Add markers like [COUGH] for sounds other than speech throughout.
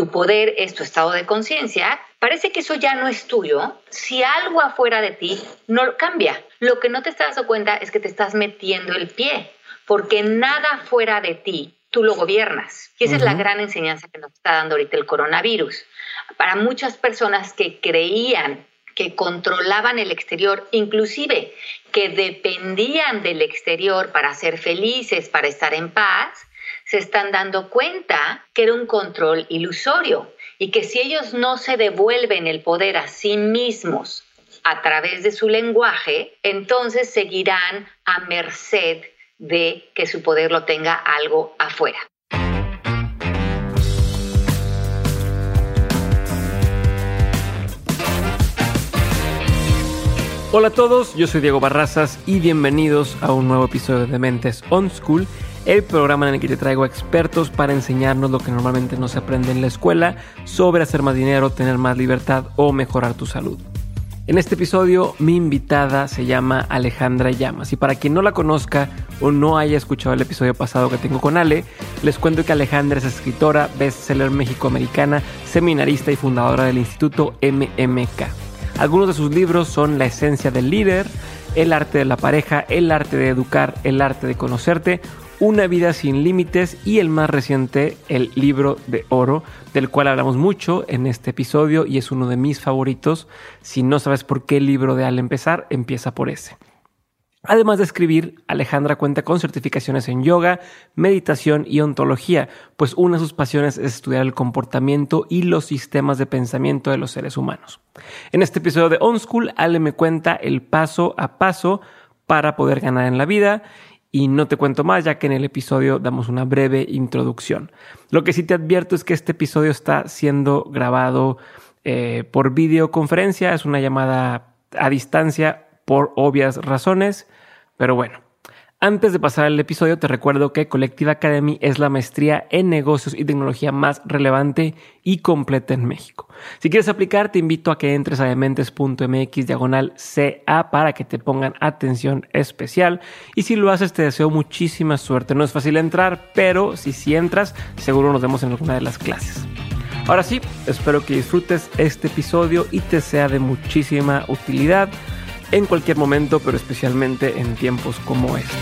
tu poder es tu estado de conciencia, parece que eso ya no es tuyo si algo afuera de ti no cambia. Lo que no te estás dando cuenta es que te estás metiendo el pie, porque nada fuera de ti tú lo gobiernas. Y esa es la gran enseñanza que nos está dando ahorita el coronavirus. Para muchas personas que creían que controlaban el exterior, inclusive que dependían del exterior para ser felices, para estar en paz, se están dando cuenta que era un control ilusorio y que si ellos no se devuelven el poder a sí mismos a través de su lenguaje, entonces seguirán a merced de que su poder lo tenga algo afuera. Hola a todos, yo soy Diego Barrazas y bienvenidos a un nuevo episodio de Mentes On School el programa en el que te traigo expertos para enseñarnos lo que normalmente no se aprende en la escuela sobre hacer más dinero, tener más libertad o mejorar tu salud. En este episodio mi invitada se llama Alejandra Llamas y para quien no la conozca o no haya escuchado el episodio pasado que tengo con Ale, les cuento que Alejandra es escritora, bestseller mexicoamericana, seminarista y fundadora del Instituto MMK. Algunos de sus libros son La esencia del líder, El arte de la pareja, El arte de educar, El arte de conocerte una vida sin límites y el más reciente, el libro de oro, del cual hablamos mucho en este episodio y es uno de mis favoritos. Si no sabes por qué libro de al empezar, empieza por ese. Además de escribir, Alejandra cuenta con certificaciones en yoga, meditación y ontología, pues una de sus pasiones es estudiar el comportamiento y los sistemas de pensamiento de los seres humanos. En este episodio de On School, Ale me cuenta el paso a paso para poder ganar en la vida y no te cuento más ya que en el episodio damos una breve introducción. Lo que sí te advierto es que este episodio está siendo grabado eh, por videoconferencia, es una llamada a distancia por obvias razones, pero bueno, antes de pasar al episodio, te recuerdo que Collective Academy es la maestría en negocios y tecnología más relevante y completa en México. Si quieres aplicar, te invito a que entres a dementes.mx diagonal CA para que te pongan atención especial. Y si lo haces, te deseo muchísima suerte. No es fácil entrar, pero si sí entras, seguro nos vemos en alguna de las clases. Ahora sí, espero que disfrutes este episodio y te sea de muchísima utilidad en cualquier momento, pero especialmente en tiempos como este.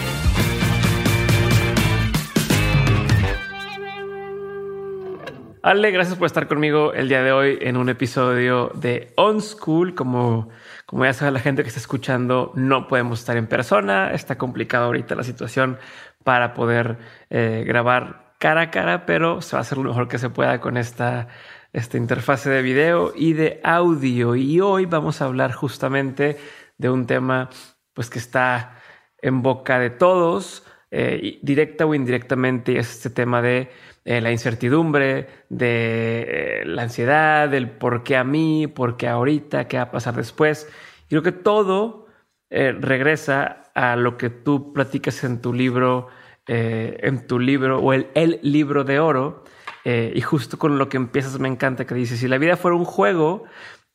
Ale, gracias por estar conmigo el día de hoy en un episodio de On School. Como, como ya sabe la gente que está escuchando, no podemos estar en persona. Está complicada ahorita la situación para poder eh, grabar cara a cara, pero se va a hacer lo mejor que se pueda con esta, esta interfase de video y de audio. Y hoy vamos a hablar justamente de un tema pues que está en boca de todos, eh, directa o indirectamente, es este tema de eh, la incertidumbre, de eh, la ansiedad, del por qué a mí, por qué ahorita, qué va a pasar después. Y creo que todo regresa a lo que tú platicas en tu libro, en tu libro o el, el libro de oro. y justo con lo que empiezas me encanta que dices, si la vida fuera un juego,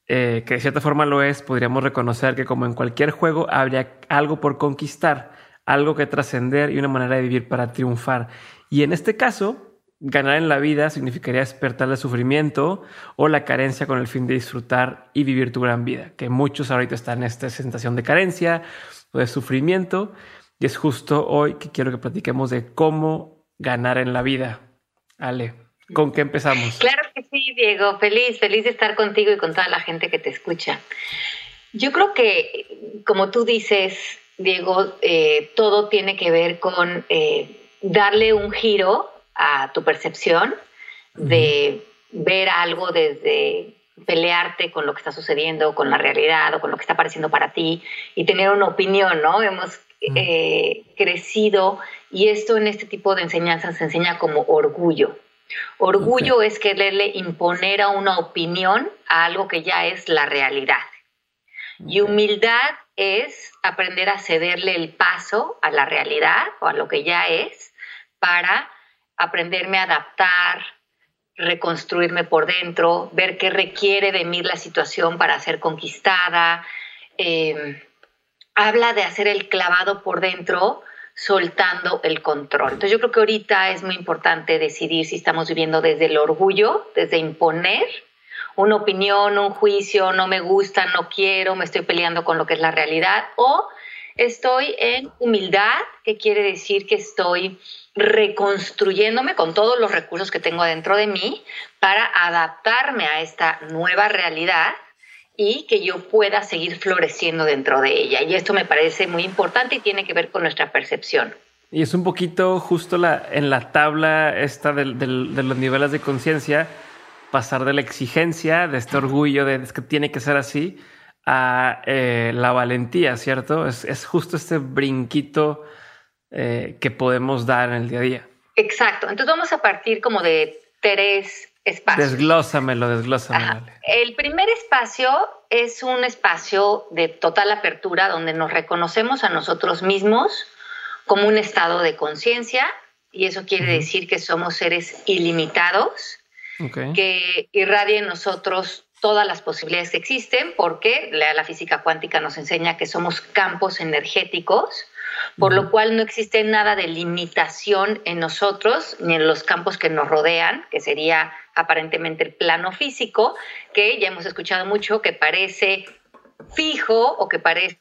eh, que de cierta forma lo es, podríamos reconocer que como en cualquier juego habría algo por conquistar, algo que trascender y una manera de vivir para triunfar. Y en este caso, ganar en la vida significaría despertar el sufrimiento o la carencia con el fin de disfrutar y vivir tu gran vida, que muchos ahorita están en esta sensación de carencia o de sufrimiento. Y es justo hoy que quiero que platiquemos de cómo ganar en la vida. Ale, ¿con qué empezamos? Claro Sí, Diego, feliz, feliz de estar contigo y con toda la gente que te escucha. Yo creo que, como tú dices, Diego, eh, todo tiene que ver con eh, darle un giro a tu percepción, de ver algo desde pelearte con lo que está sucediendo, con la realidad o con lo que está apareciendo para ti y tener una opinión, ¿no? Hemos eh, crecido y esto en este tipo de enseñanzas se enseña como orgullo. Orgullo es quererle imponer a una opinión a algo que ya es la realidad. Y humildad es aprender a cederle el paso a la realidad o a lo que ya es para aprenderme a adaptar, reconstruirme por dentro, ver qué requiere de mí la situación para ser conquistada. Em, habla de hacer el clavado por dentro soltando el control. Entonces yo creo que ahorita es muy importante decidir si estamos viviendo desde el orgullo, desde imponer una opinión, un juicio, no me gusta, no quiero, me estoy peleando con lo que es la realidad, o estoy en humildad, que quiere decir que estoy reconstruyéndome con todos los recursos que tengo dentro de mí para adaptarme a esta nueva realidad y que yo pueda seguir floreciendo dentro de ella. Y esto me parece muy importante y tiene que ver con nuestra percepción. Y es un poquito justo la, en la tabla esta de, los niveles de conciencia, pasar de la exigencia, de este orgullo de que tiene que ser así, a eh, la valentía, ¿cierto? Es, justo este brinquito eh, que podemos dar en el día a día. Exacto. Entonces vamos a partir como de tres Desglósamelo, desglósamelo. El primer espacio es un espacio de total apertura donde nos reconocemos a nosotros mismos como un estado de conciencia y eso quiere decir que somos seres ilimitados, que irradia en nosotros todas las posibilidades que existen, porque la, física cuántica nos enseña que somos campos energéticos, por lo cual no existe nada de limitación en nosotros ni en los campos que nos rodean, que sería aparentemente el plano físico, que ya hemos escuchado mucho, que parece fijo o que parece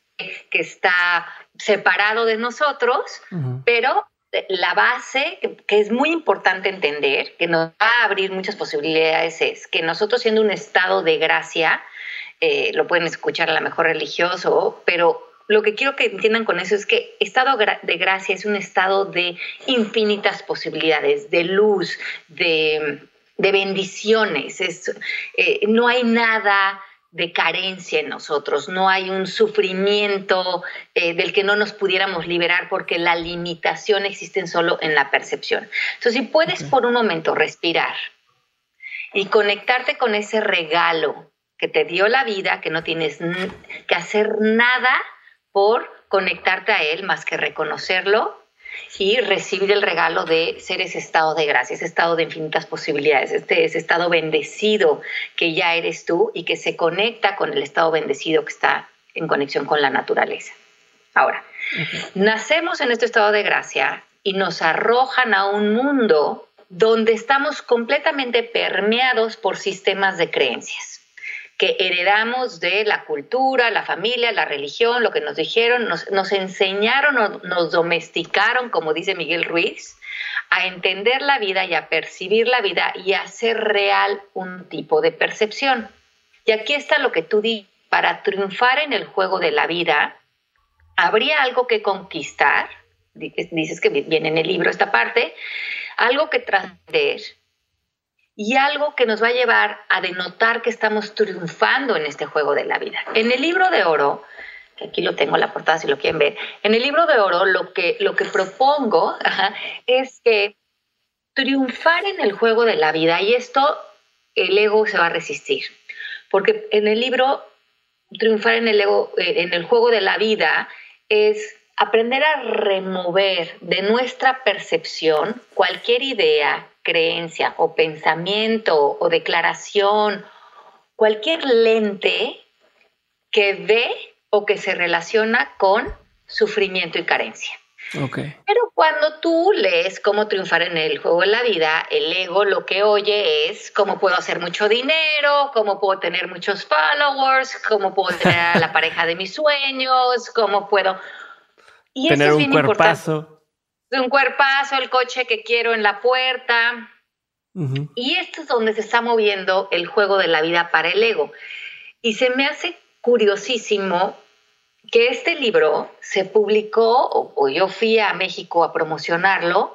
que está separado de nosotros, pero la base que es muy importante entender, que nos va a abrir muchas posibilidades, es que nosotros siendo un estado de gracia, eh, lo pueden escuchar a la mejor religioso, pero lo que quiero que entiendan con eso es que estado de gracia es un estado de infinitas posibilidades, de luz, de, bendiciones. Eh, no hay nada de carencia en nosotros, no hay un sufrimiento eh, del que no nos pudiéramos liberar porque la limitación existe solo en la percepción. Entonces, si puedes por un momento respirar y conectarte con ese regalo que te dio la vida, que no tienes que hacer nada por conectarte a él más que reconocerlo y recibir el regalo de ser ese estado de gracia, ese estado de infinitas posibilidades, este, ese estado bendecido que ya eres tú y que se conecta con el estado bendecido que está en conexión con la naturaleza. Ahora, nacemos en este estado de gracia y nos arrojan a un mundo donde estamos completamente permeados por sistemas de creencias que heredamos de la cultura, la familia, la religión, lo que nos dijeron, nos, enseñaron, nos domesticaron, como dice Miguel Ruiz, a entender la vida y a percibir la vida y a hacer real un tipo de percepción. Y aquí está lo que tú dices, para triunfar en el juego de la vida, habría algo que conquistar, dices que viene en el libro esta parte, algo que trascender, y algo que nos va a llevar a denotar que estamos triunfando en este juego de la vida. En el libro de oro, que aquí lo tengo en la portada si lo quieren ver, en el libro de oro lo que, lo que propongo es que triunfar en el juego de la vida, y esto el ego se va a resistir, porque en el libro triunfar en el, ego, eh, en el juego de la vida es aprender a remover de nuestra percepción cualquier idea, creencia o pensamiento o declaración, cualquier lente que ve o que se relaciona con sufrimiento y carencia. Pero cuando tú lees cómo triunfar en el juego de la vida, el ego lo que oye es cómo puedo hacer mucho dinero, cómo puedo tener muchos followers, cómo puedo tener a la [LAUGHS] pareja de mis sueños, cómo puedo... Y tener un cuerpazo un cuerpazo, el coche que quiero en la puerta. Y esto es donde se está moviendo el juego de la vida para el ego. Y se me hace curiosísimo que este libro se publicó, o, yo fui a México a promocionarlo,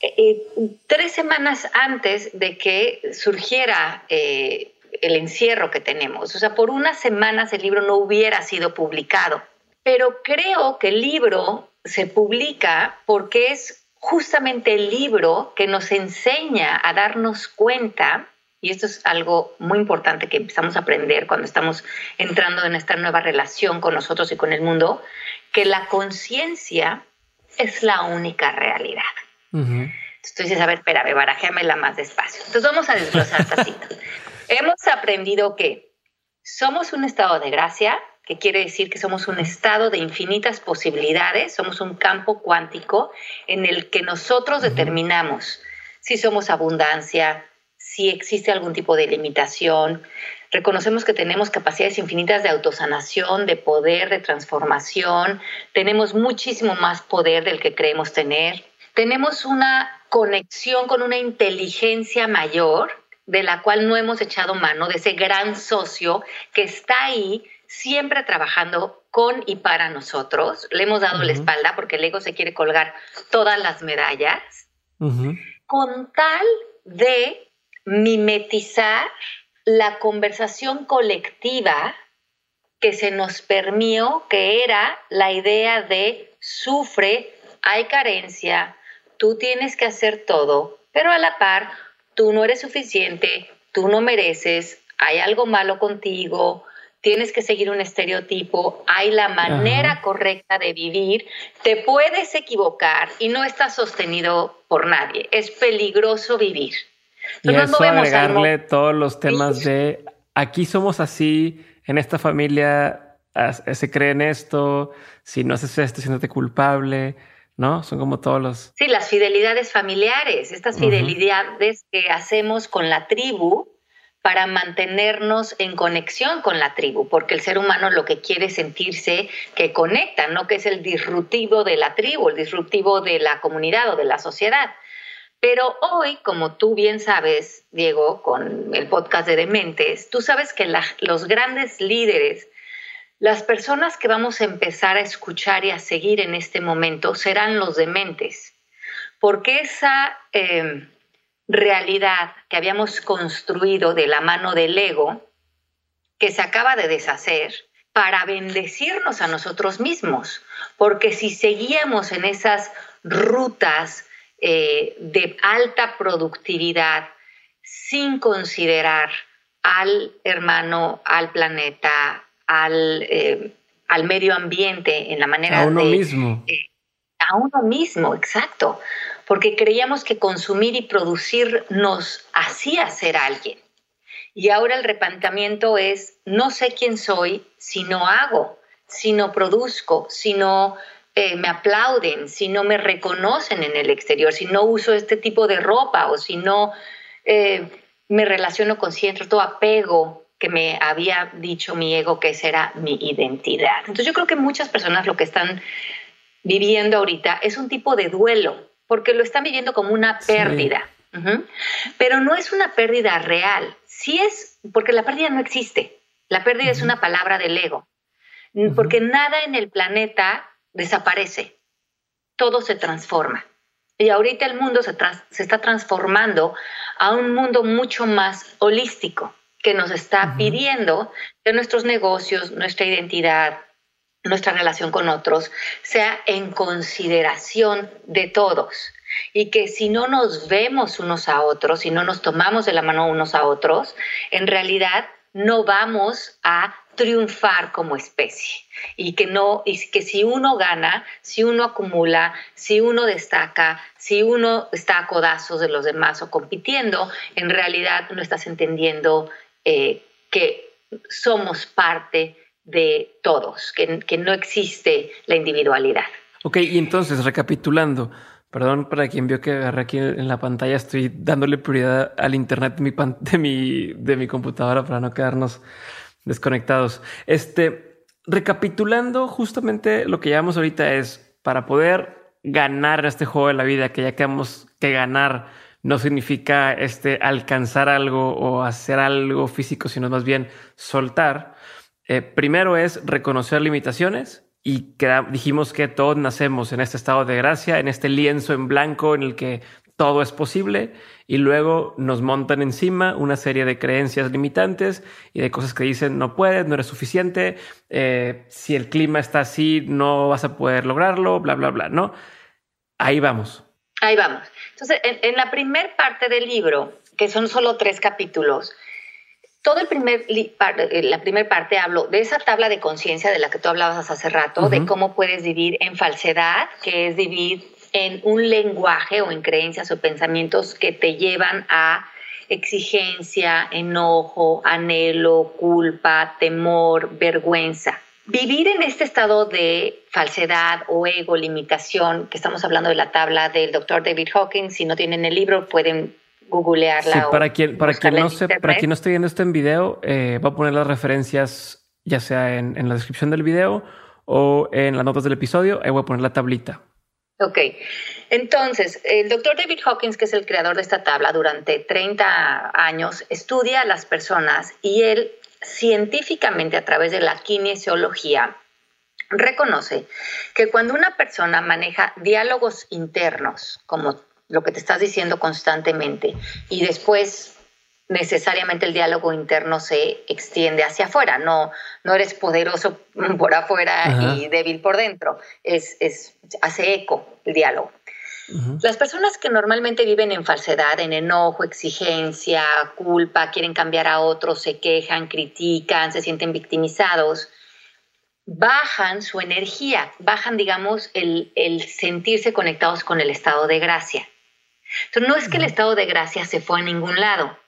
eh, eh, tres semanas antes de que surgiera eh, el encierro que tenemos. O sea, por unas semanas el libro no hubiera sido publicado. Pero creo que el libro se publica porque es justamente el libro que nos enseña a darnos cuenta, y esto es algo muy importante que empezamos a aprender cuando estamos entrando en esta nueva relación con nosotros y con el mundo, que la conciencia es la única realidad. Entonces tú dices, a ver, espérame, barajéamela más despacio. Entonces vamos a desglosar esta cita. [LAUGHS] Hemos aprendido que somos un estado de gracia, que quiere decir que somos un estado de infinitas posibilidades, somos un campo cuántico en el que nosotros determinamos si somos abundancia, si existe algún tipo de limitación. Reconocemos que tenemos capacidades infinitas de autosanación, de poder, de transformación. Tenemos muchísimo más poder del que creemos tener. Tenemos una conexión con una inteligencia mayor de la cual no hemos echado mano, de ese gran socio que está ahí siempre trabajando con y para nosotros. Le hemos dado la espalda porque el ego se quiere colgar todas las medallas, con tal de mimetizar la conversación colectiva que se nos permió, que era la idea de sufre, hay carencia, tú tienes que hacer todo, pero a la par, tú no eres suficiente, tú no mereces, hay algo malo contigo, tienes que seguir un estereotipo, hay la manera correcta de vivir, te puedes equivocar y no estás sostenido por nadie. Es peligroso vivir. y eso agregarle todos los temas de aquí somos así, en esta familia se cree en esto, si no haces esto, siéntate culpable. ¿no? Son como todos los... Sí, las fidelidades familiares, estas fidelidades que hacemos con la tribu, para mantenernos en conexión con la tribu, porque el ser humano lo que quiere es sentirse que conecta, no que es el disruptivo de la tribu, el disruptivo de la comunidad o de la sociedad. Pero hoy, como tú bien sabes, Diego, con el podcast de Dementes, tú sabes que los grandes líderes, las personas que vamos a empezar a escuchar y a seguir en este momento serán los dementes, porque esa... Eh, realidad que habíamos construido de la mano del ego, que se acaba de deshacer, para bendecirnos a nosotros mismos. Porque si seguíamos en esas rutas eh, de alta productividad sin considerar al hermano, al planeta, al, eh, al medio ambiente en la manera a uno mismo. Eh, a uno mismo, exacto porque creíamos que consumir y producir nos hacía ser alguien. Y ahora el replanteamiento es, no sé quién soy si no hago, si no produzco, si no eh, me aplauden, si no me reconocen en el exterior, si no uso este tipo de ropa o si no eh, me relaciono con cierto apego que me había dicho mi ego que esa era mi identidad. Entonces yo creo que muchas personas lo que están viviendo ahorita es un tipo de duelo, porque lo están viviendo como una pérdida. Pero no es una pérdida real. Sí es, porque la pérdida no existe. La pérdida es una palabra del ego. Porque nada en el planeta desaparece. Todo se transforma. Y ahorita el mundo se, se está transformando a un mundo mucho más holístico, que nos está pidiendo que nuestros negocios, nuestra identidad, nuestra relación con otros sea en consideración de todos. Y que si no nos vemos unos a otros, si no nos tomamos de la mano unos a otros, en realidad no vamos a triunfar como especie. Y que no y que si uno gana, si uno acumula, si uno destaca, si uno está a codazos de los demás o compitiendo, en realidad no estás entendiendo eh, que somos parte de todos, que, no existe la individualidad. Ok, y entonces, recapitulando, perdón para quien vio que agarré aquí en la pantalla, estoy dándole prioridad al internet de mi, [LAUGHS] de mi, de mi computadora para no quedarnos desconectados. Este, recapitulando, justamente lo que llevamos ahorita es para poder ganar este juego de la vida, que ya quedamos que ganar no significa este alcanzar algo o hacer algo físico, sino más bien soltar. Eh, primero es reconocer limitaciones y dijimos que todos nacemos en este estado de gracia, en este lienzo en blanco en el que todo es posible y luego nos montan encima una serie de creencias limitantes y de cosas que dicen no puedes, no eres suficiente, eh, si el clima está así no vas a poder lograrlo, bla, bla, bla, ¿no? Ahí vamos. Ahí vamos. Entonces, en, en la primera parte del libro, que son solo tres capítulos, todo el primer, eh, la primera parte hablo de esa tabla de conciencia de la que tú hablabas hace rato, de cómo puedes vivir en falsedad, que es vivir en un lenguaje o en creencias o pensamientos que te llevan a exigencia, enojo, anhelo, culpa, temor, vergüenza. vivir en este estado de falsedad o ego, limitación, que estamos hablando de la tabla del doctor David Hawkins, si no tienen el libro pueden googlearla. Sí, para quien, para quien no se, para quien no esté viendo esto en video, eh, va a poner las referencias ya sea en, en, la descripción del video o en las notas del episodio, ahí voy a poner la tablita. Ok, entonces, el doctor David Hawkins, que es el creador de esta tabla, durante 30 años estudia a las personas y él científicamente a través de la kinesiología reconoce que cuando una persona maneja diálogos internos, como lo que te estás diciendo constantemente, y después necesariamente el diálogo interno se extiende hacia afuera, no, no eres poderoso [LAUGHS] por afuera y débil por dentro, es, es, hace eco el diálogo. Las personas que normalmente viven en falsedad, en enojo, exigencia, culpa, quieren cambiar a otros, se quejan, critican, se sienten victimizados, bajan su energía, bajan, digamos, el, el sentirse conectados con el estado de gracia. Entonces, no es que el estado de gracia se fue a ningún lado,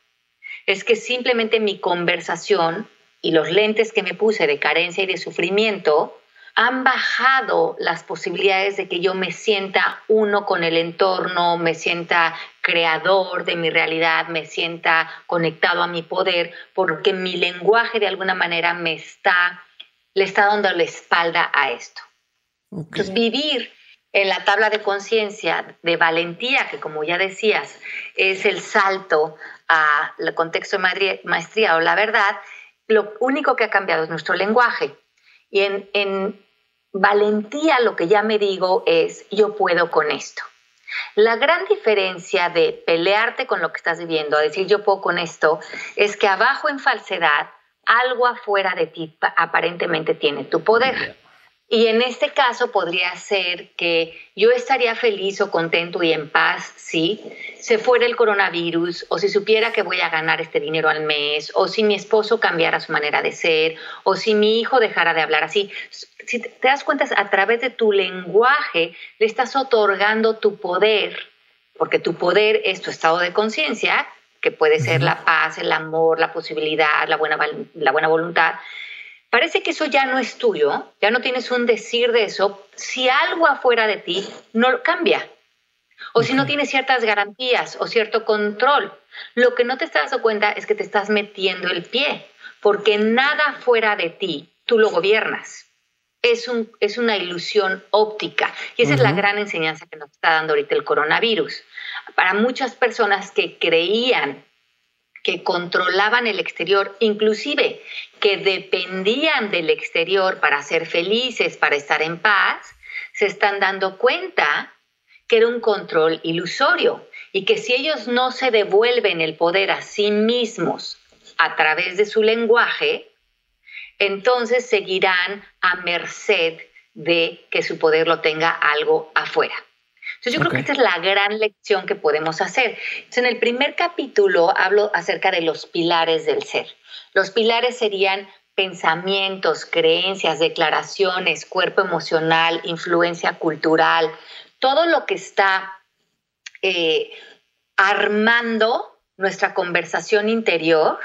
es que simplemente mi conversación y los lentes que me puse de carencia y de sufrimiento han bajado las posibilidades de que yo me sienta uno con el entorno, me sienta creador de mi realidad, me sienta conectado a mi poder, porque mi lenguaje de alguna manera me está, le está dando la espalda a esto. Entonces, vivir en la tabla de conciencia de valentía, que como ya decías, es el salto al contexto de maestría o la verdad, lo único que ha cambiado es nuestro lenguaje. Y en, en valentía lo que ya me digo es, yo puedo con esto. La gran diferencia de pelearte con lo que estás viviendo, a decir yo puedo con esto, es que abajo en falsedad, algo afuera de ti aparentemente tiene tu poder. Y en este caso podría ser que yo estaría feliz o contento y en paz si se fuera el coronavirus o si supiera que voy a ganar este dinero al mes o si mi esposo cambiara su manera de ser o si mi hijo dejara de hablar así. Si te das cuenta, a través de tu lenguaje le estás otorgando tu poder, porque tu poder es tu estado de conciencia, que puede ser la paz, el amor, la posibilidad, la buena, la buena voluntad parece que eso ya no es tuyo, ya no tienes un decir de eso, si algo afuera de ti no cambia. O si no tienes ciertas garantías o cierto control. Lo que no te estás dando cuenta es que te estás metiendo el pie, porque nada fuera de ti tú lo gobiernas. Es, un, es una ilusión óptica. Y esa es la gran enseñanza que nos está dando ahorita el coronavirus. Para muchas personas que creían que controlaban el exterior, inclusive que dependían del exterior para ser felices, para estar en paz, se están dando cuenta que era un control ilusorio y que si ellos no se devuelven el poder a sí mismos a través de su lenguaje, entonces seguirán a merced de que su poder lo tenga algo afuera. Entonces yo creo que esta es la gran lección que podemos hacer. Entonces, en el primer capítulo hablo acerca de los pilares del ser. Los pilares serían pensamientos, creencias, declaraciones, cuerpo emocional, influencia cultural, todo lo que está eh, armando nuestra conversación interior.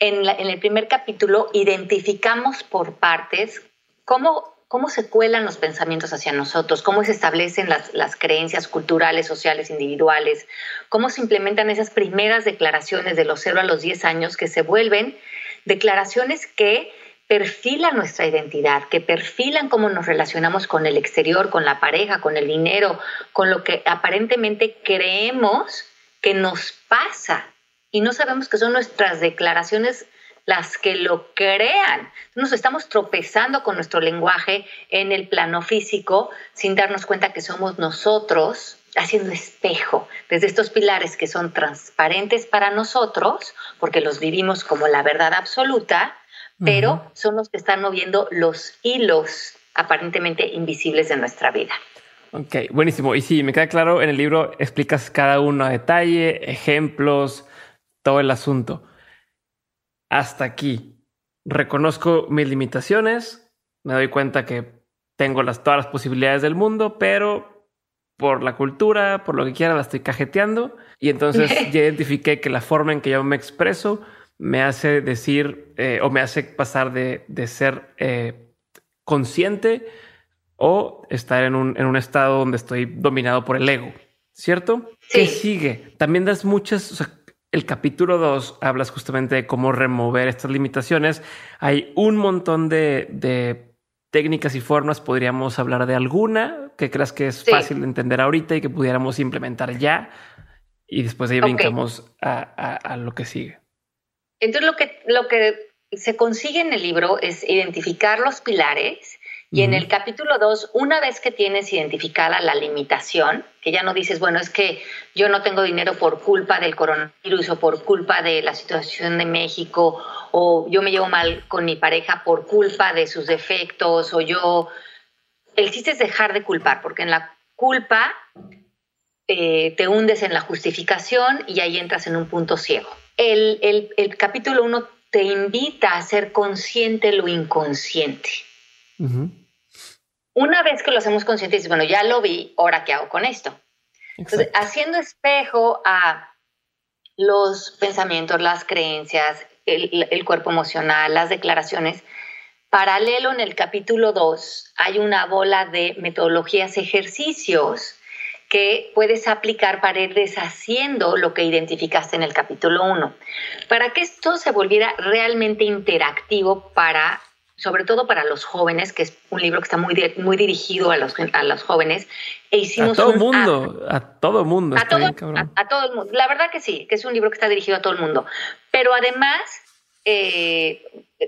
En, en el primer capítulo identificamos por partes cómo cómo se cuelan los pensamientos hacia nosotros, cómo se establecen las, creencias culturales, sociales, individuales, cómo se implementan esas primeras declaraciones de los 0 a los 10 años que se vuelven declaraciones que perfilan nuestra identidad, que perfilan cómo nos relacionamos con el exterior, con la pareja, con el dinero, con lo que aparentemente creemos que nos pasa y no sabemos que son nuestras declaraciones las que lo crean. Nos estamos tropezando con nuestro lenguaje en el plano físico sin darnos cuenta que somos nosotros haciendo espejo desde estos pilares que son transparentes para nosotros, porque los vivimos como la verdad absoluta, pero son los que están moviendo los hilos aparentemente invisibles de nuestra vida. Ok, buenísimo. Y sí, me queda claro, en el libro explicas cada uno a detalle, ejemplos, todo el asunto hasta aquí. Reconozco mis limitaciones, me doy cuenta que tengo las, todas las posibilidades del mundo, pero por la cultura, por lo que quiera, la estoy cajeteando. Y entonces [LAUGHS] ya identifiqué que la forma en que yo me expreso me hace decir eh, o me hace pasar de, ser eh, consciente o estar en un, en un estado donde estoy dominado por el ego, ¿cierto? Sí. ¿Qué sigue? También das muchas, o sea, el capítulo 2 hablas justamente de cómo remover estas limitaciones. Hay un montón de, de técnicas y formas. Podríamos hablar de alguna que creas que es Sí. fácil de entender ahorita y que pudiéramos implementar ya. Y después de ahí brincamos a, a- a lo que sigue. Entonces lo que, lo que se consigue en el libro es identificar los pilares y en el capítulo 2, una vez que tienes identificada la limitación, que ya no dices, bueno, es que yo no tengo dinero por culpa del coronavirus o por culpa de la situación de México o yo me llevo mal con mi pareja por culpa de sus defectos o yo... El chiste es dejar de culpar, porque en la culpa eh, te hundes en la justificación y ahí entras en un punto ciego. El, el- el capítulo 1 te invita a ser consciente lo inconsciente. Ujú. Una vez que lo hacemos consciente, dices, bueno, ya lo vi, ahora qué hago con esto. Entonces, Exacto. haciendo espejo a los pensamientos, las creencias, el, el cuerpo emocional, las declaraciones, paralelo en el capítulo 2 hay una bola de metodologías, ejercicios que puedes aplicar para ir deshaciendo lo que identificaste en el capítulo 1. Para que esto se volviera realmente interactivo para sobre todo para los jóvenes, que es un libro que está muy, muy dirigido a los, a los jóvenes, e A hicimos todo un app mundo, a todo mundo. a todo, bien, a, a todo el mundo. La verdad que sí, que es un libro que está dirigido a todo el mundo. Pero además, eh,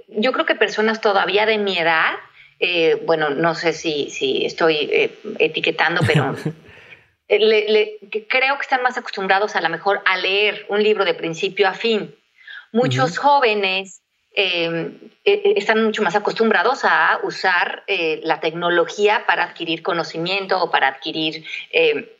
yo creo que personas todavía de mi edad, eh, bueno, no sé si, si estoy eh, etiquetando, pero [LAUGHS] eh, le- le- creo que están más acostumbrados a lo mejor a leer un libro de principio a fin. Muchos jóvenes eh, eh, están mucho más acostumbrados a usar eh, la tecnología para adquirir conocimiento o para adquirir eh,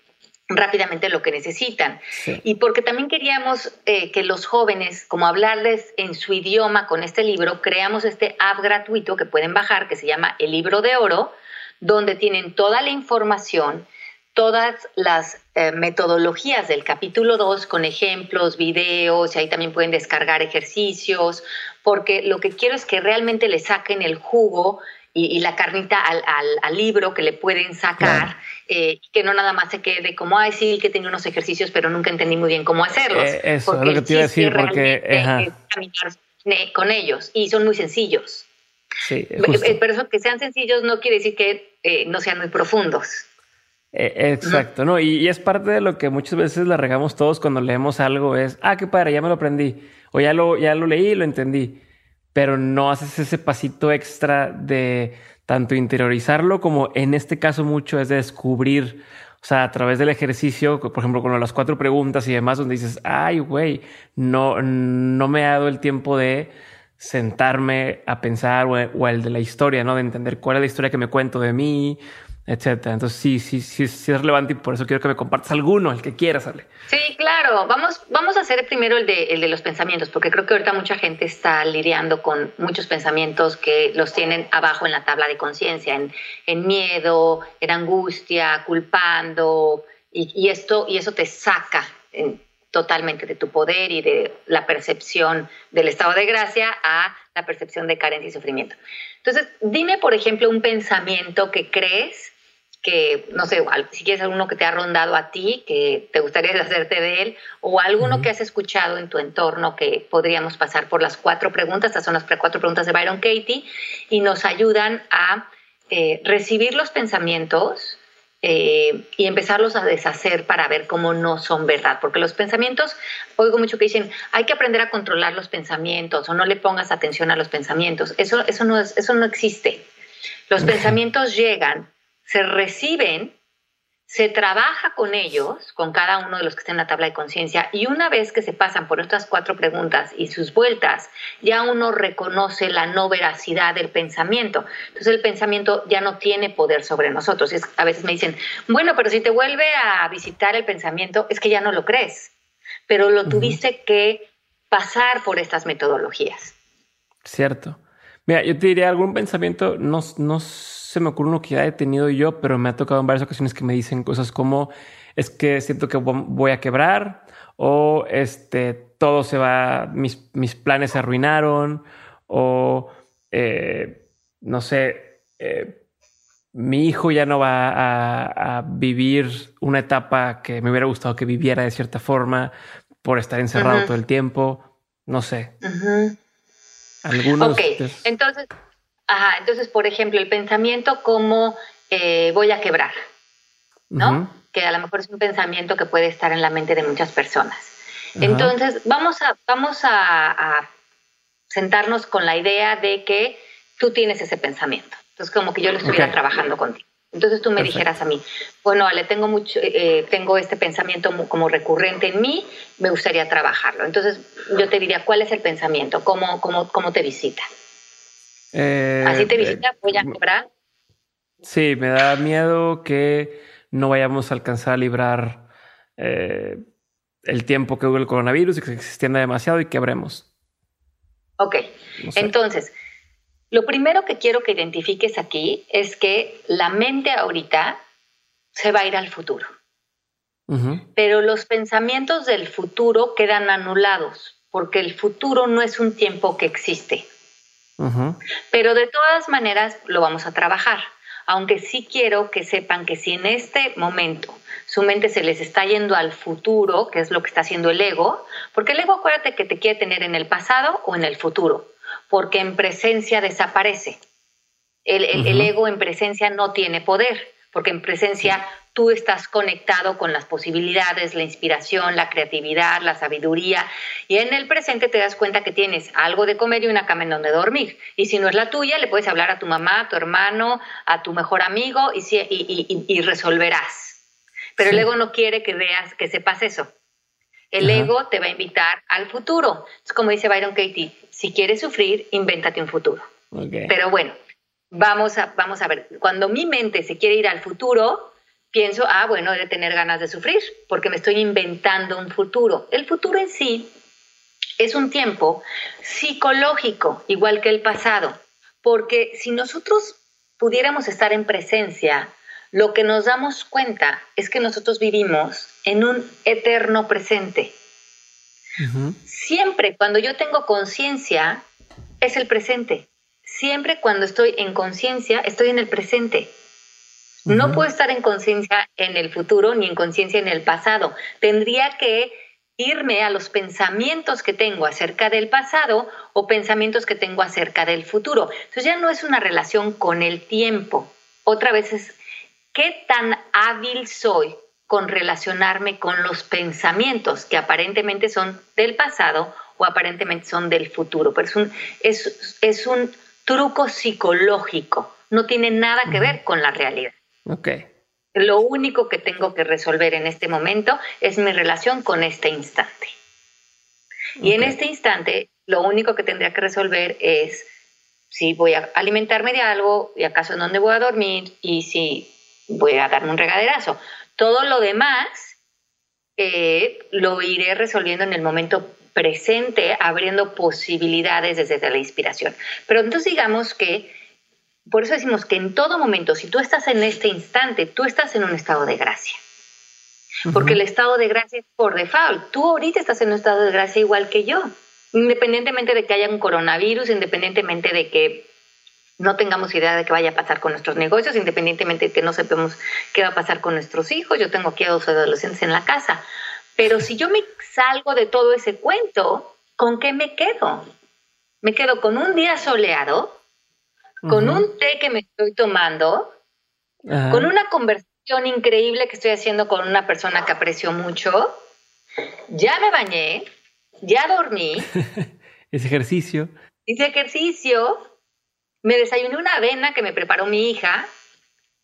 rápidamente lo que necesitan. Sí. Y porque también queríamos eh, que los jóvenes, como hablarles en su idioma con este libro, creamos este app gratuito que pueden bajar que se llama El Libro de Oro, donde tienen toda la información, todas las eh, metodologías del capítulo 2 con ejemplos, videos, y ahí también pueden descargar ejercicios, porque lo que quiero es que realmente le saquen el jugo y, y la carnita al, al, al libro que le pueden sacar, Claro. eh, que no nada más se quede como, ay, sí, que tenía unos ejercicios, pero nunca entendí muy bien cómo hacerlos. Eh, eso es Porque lo que te iba a chiste decir, porque, es caminar eh, con ellos y son muy sencillos. Sí, Eh, justo. Pero eso que sean sencillos no quiere decir que eh, no sean muy profundos. Eh, Exacto, ¿no? Y, es parte de lo que muchas veces la regamos todos cuando leemos algo, es, ah, qué padre, ya me lo aprendí, o ya lo, ya lo leí y lo entendí, pero no haces ese pasito extra de tanto interiorizarlo como en este caso mucho es de descubrir, o sea, a través del ejercicio, por ejemplo, con las cuatro preguntas y demás, donde dices, ay, güey, no, no me ha dado el tiempo de sentarme a pensar o, o el de la historia, ¿no? De entender cuál es la historia que me cuento de mí, etcétera. Entonces sí, sí, sí, sí es relevante y por eso quiero que me compartas alguno, el que quieras, Ale. Sí, claro. Vamos, vamos a hacer primero el de, el de los pensamientos, porque creo que ahorita mucha gente está lidiando con muchos pensamientos que los tienen abajo en la tabla de conciencia, en, en miedo, en angustia, culpando, y, y esto, y eso te saca en- totalmente de tu poder y de la percepción del estado de gracia a la percepción de carencia y sufrimiento. Entonces, dime, por ejemplo, un pensamiento que crees que, no sé, si quieres alguno que te ha rondado a ti, que te gustaría deshacerte de él, o alguno que has escuchado en tu entorno que podríamos pasar por las cuatro preguntas, estas son las cuatro preguntas de Byron Katie, y nos ayudan a eh, recibir los pensamientos eh, y empezarlos a deshacer para ver cómo no son verdad, porque los pensamientos, oigo mucho que dicen, hay que aprender a controlar los pensamientos o no le pongas atención a los pensamientos, eso, eso, no, es, eso no existe. Los pensamientos llegan, se reciben, se trabaja con ellos, con cada uno de los que están en la tabla de conciencia, y una vez que se pasan por estas cuatro preguntas y sus vueltas, ya uno reconoce la no veracidad del pensamiento. Entonces el pensamiento ya no tiene poder sobre nosotros. Es- a veces me dicen, bueno, pero si te vuelve a visitar el pensamiento, es que ya no lo crees, pero lo tuviste que pasar por estas metodologías. Cierto. Mira, yo te diría algún pensamiento, no, no se me ocurre uno que ya he tenido yo, pero me ha tocado en varias ocasiones que me dicen cosas como es que siento que vo- voy a quebrar o este todo se va, mis, mis planes se arruinaron o eh, no sé, eh, mi hijo ya no va a, vivir una etapa que me hubiera gustado que viviera de cierta forma por estar encerrado todo el tiempo. No sé. Algunos. Ok, entonces, ajá, entonces, por ejemplo, el pensamiento como eh, voy a quebrar, ¿no? Que a lo mejor es un pensamiento que puede estar en la mente de muchas personas. Entonces, vamos a, vamos a sentarnos con la idea de que tú tienes ese pensamiento. Entonces, como que yo lo estuviera trabajando contigo. Entonces tú me dijeras a mí, bueno, Ale, tengo mucho, eh, tengo este pensamiento como recurrente en mí, me gustaría trabajarlo. Entonces yo te diría, ¿cuál es el pensamiento? ¿Cómo, cómo, cómo te visita? Eh, ¿Así te visita? ¿Voy a quebrar? Sí, me da miedo que no vayamos a alcanzar a librar eh, el tiempo que dure el coronavirus y que se extienda demasiado y quebremos. Ok, entonces lo primero que quiero que identifiques aquí es que la mente ahorita se va a ir al futuro. Pero los pensamientos del futuro quedan anulados porque el futuro no es un tiempo que existe. Pero de todas maneras lo vamos a trabajar. Aunque sí quiero que sepan que si en este momento su mente se les está yendo al futuro, que es lo que está haciendo el ego, porque el ego acuérdate que te quiere tener en el pasado o en el futuro porque en presencia desaparece. El, ego en presencia no tiene poder, porque en presencia tú estás conectado con las posibilidades, la inspiración, la creatividad, la sabiduría, y en el presente te das cuenta que tienes algo de comer y una cama en donde dormir. Y si no es la tuya, le puedes hablar a tu mamá, a tu hermano, a tu mejor amigo y, resolverás. Pero el ego no quiere que veas, que sepas eso. El ego te va a invitar al futuro. Es como dice Byron Katie, si quieres sufrir, invéntate un futuro. Pero bueno, vamos a, vamos a ver, cuando mi mente se quiere ir al futuro, pienso, ah, bueno, de tener ganas de sufrir, porque me estoy inventando un futuro. El futuro en sí es un tiempo psicológico, igual que el pasado, porque si nosotros pudiéramos estar en presencia, lo que nos damos cuenta es que nosotros vivimos en un eterno presente. Siempre cuando yo tengo conciencia, es el presente. Siempre cuando estoy en conciencia, estoy en el presente. No puedo estar en conciencia en el futuro ni en conciencia en el pasado. Tendría que irme a los pensamientos que tengo acerca del pasado o pensamientos que tengo acerca del futuro. Entonces ya no es una relación con el tiempo. Otra vez es qué tan hábil soy con relacionarme con los pensamientos que aparentemente son del pasado o aparentemente son del futuro. Pero es un, es, un truco psicológico, no tiene nada que ver con la realidad. Okay. Lo único que tengo que resolver en este momento es mi relación con este instante. Y en este instante, lo único que tendría que resolver es si voy a alimentarme de algo y acaso en dónde voy a dormir y si voy a darme un regaderazo. Todo lo demás eh, lo iré resolviendo en el momento presente, abriendo posibilidades desde la inspiración. Pero entonces digamos que, por eso decimos que en todo momento, si tú estás en este instante, tú estás en un estado de gracia. Porque el estado de gracia es por default. Tú ahorita estás en un estado de gracia igual que yo. Independientemente de que haya un coronavirus, independientemente de que no tengamos idea de qué vaya a pasar con nuestros negocios, independientemente de que no sepamos qué va a pasar con nuestros hijos. Yo tengo aquí a dos adolescentes en la casa. Pero si yo me salgo de todo ese cuento, ¿con qué me quedo? Me quedo con un día soleado, con un té que me estoy tomando, con una conversación increíble que estoy haciendo con una persona que aprecio mucho. Ya me bañé, ya dormí. [LAUGHS] Ese ejercicio. Hice ejercicio, me desayuné una avena que me preparó mi hija.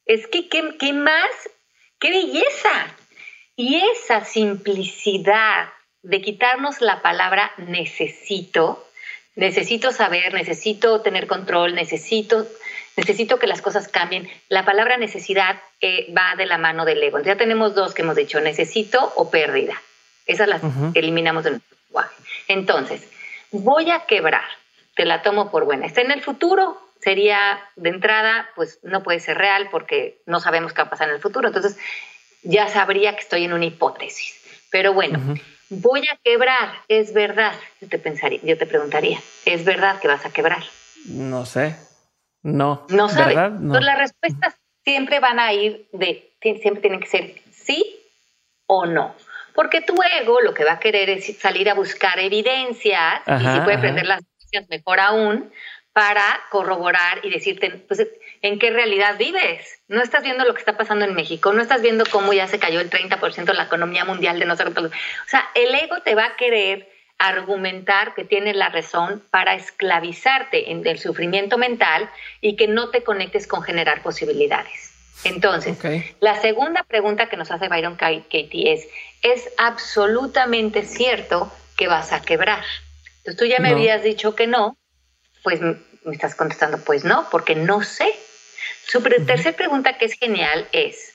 Es que, ¿qué, qué más? ¡Qué belleza! Y esa simplicidad de quitarnos la palabra necesito, necesito saber, necesito tener control, necesito, necesito que las cosas cambien. La palabra necesidad eh, va de la mano del ego. ya tenemos dos que hemos dicho, necesito o pérdida. Esas las eliminamos de nuestro lenguaje. Entonces, voy a quebrar, te la tomo por buena. Está en el futuro, sería de entrada, pues no puede ser real porque no sabemos qué va a pasar en el futuro. Entonces, ya sabría que estoy en una hipótesis. Pero bueno, voy a quebrar, es verdad. Yo te pensaría, yo te preguntaría, ¿es verdad que vas a quebrar? No sé. No. No sabes. Entonces las respuestas siempre van a ir de, siempre tienen que ser sí o no. Porque tu ego lo que va a querer es salir a buscar evidencias y si puede prender las evidencias mejor aún para corroborar y decirte, pues, ¿en qué realidad vives? No estás viendo lo que está pasando en México, no estás viendo cómo ya se cayó el 30% de la economía mundial de nosotros. O sea, el ego te va a querer argumentar que tiene la razón para esclavizarte en el sufrimiento mental y que no te conectes con generar posibilidades. Entonces, la segunda pregunta que nos hace Byron Katie es, ¿es absolutamente cierto que vas a quebrar? Entonces tú ya me habías dicho que no, pues me estás contestando, pues no, porque no sé. Su tercera pregunta que es genial es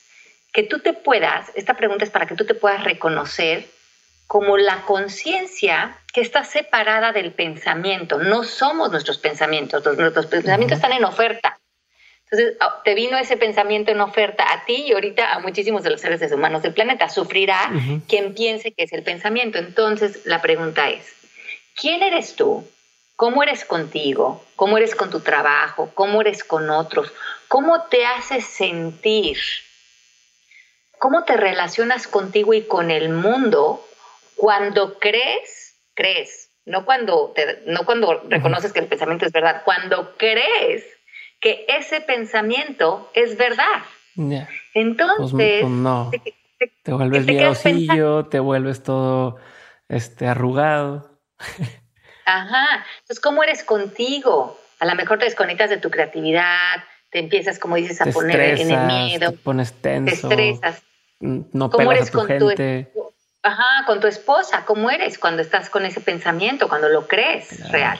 que tú te puedas, esta pregunta es para que tú te puedas reconocer como la conciencia que está separada del pensamiento. No somos nuestros pensamientos, nuestros pensamientos están en oferta. Entonces, ah, te vino ese pensamiento en oferta a ti y ahorita a muchísimos de los seres humanos del planeta. Sufrirá quien piense que es el pensamiento. Entonces, la pregunta es, ¿quién eres tú? ¿Cómo eres contigo? ¿Cómo eres con tu trabajo? ¿Cómo eres con otros? ¿Cómo te haces sentir? ¿Cómo te relacionas contigo y con el mundo cuando crees, crees, no cuando, no cuando reconoces que el pensamiento es verdad, cuando crees que ese pensamiento es verdad. Entonces, pues, pues no. te, vuelves te, te vuelves todo este, arrugado. Ajá. Entonces, ¿cómo eres contigo? A lo mejor te desconectas de tu creatividad, te empiezas, como dices, a poner en el miedo. Te pones tenso. Te estresas. No ¿Cómo eres con gente. Tu, ajá, con tu esposa. ¿Cómo eres cuando estás con ese pensamiento, cuando lo crees real?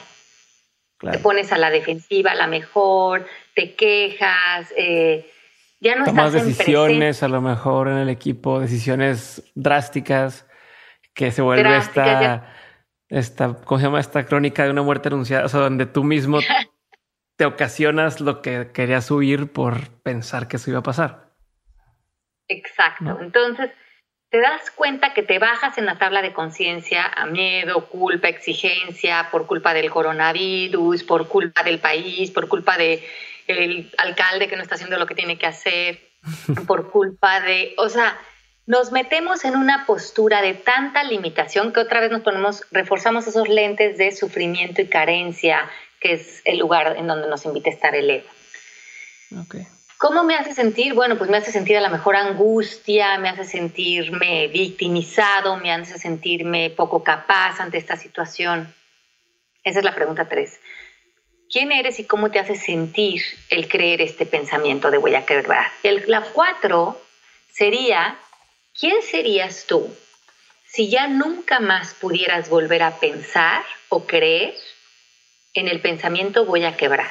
Te pones a la defensiva, a la mejor, te quejas, eh, ya no Tomas decisiones a lo mejor en el equipo, decisiones drásticas que se vuelve esta, esta, ¿cómo se llama? Esta crónica de una muerte anunciada, o sea, donde tú mismo [LAUGHS] te ocasionas lo que querías huir por pensar que eso iba a pasar. Exacto. Entonces, te das cuenta que te bajas en la tabla de conciencia a miedo, culpa, exigencia, por culpa del coronavirus, por culpa del país, por culpa del el alcalde que no está haciendo lo que tiene que hacer, [LAUGHS] por culpa de, o sea, nos metemos en una postura de tanta limitación que otra vez nos ponemos, reforzamos esos lentes de sufrimiento y carencia, que es el lugar en donde nos invita a estar el ego. Okay. ¿Cómo me hace sentir? Bueno, pues me hace sentir a la mejor angustia, me hace sentirme victimizado, me hace sentirme poco capaz ante esta situación. Esa es la pregunta tres. ¿Quién eres y cómo te hace sentir el creer este pensamiento de voy a quebrar? El, la cuatro sería, ¿quién serías tú si ya nunca más pudieras volver a pensar o creer en el pensamiento voy a quebrar?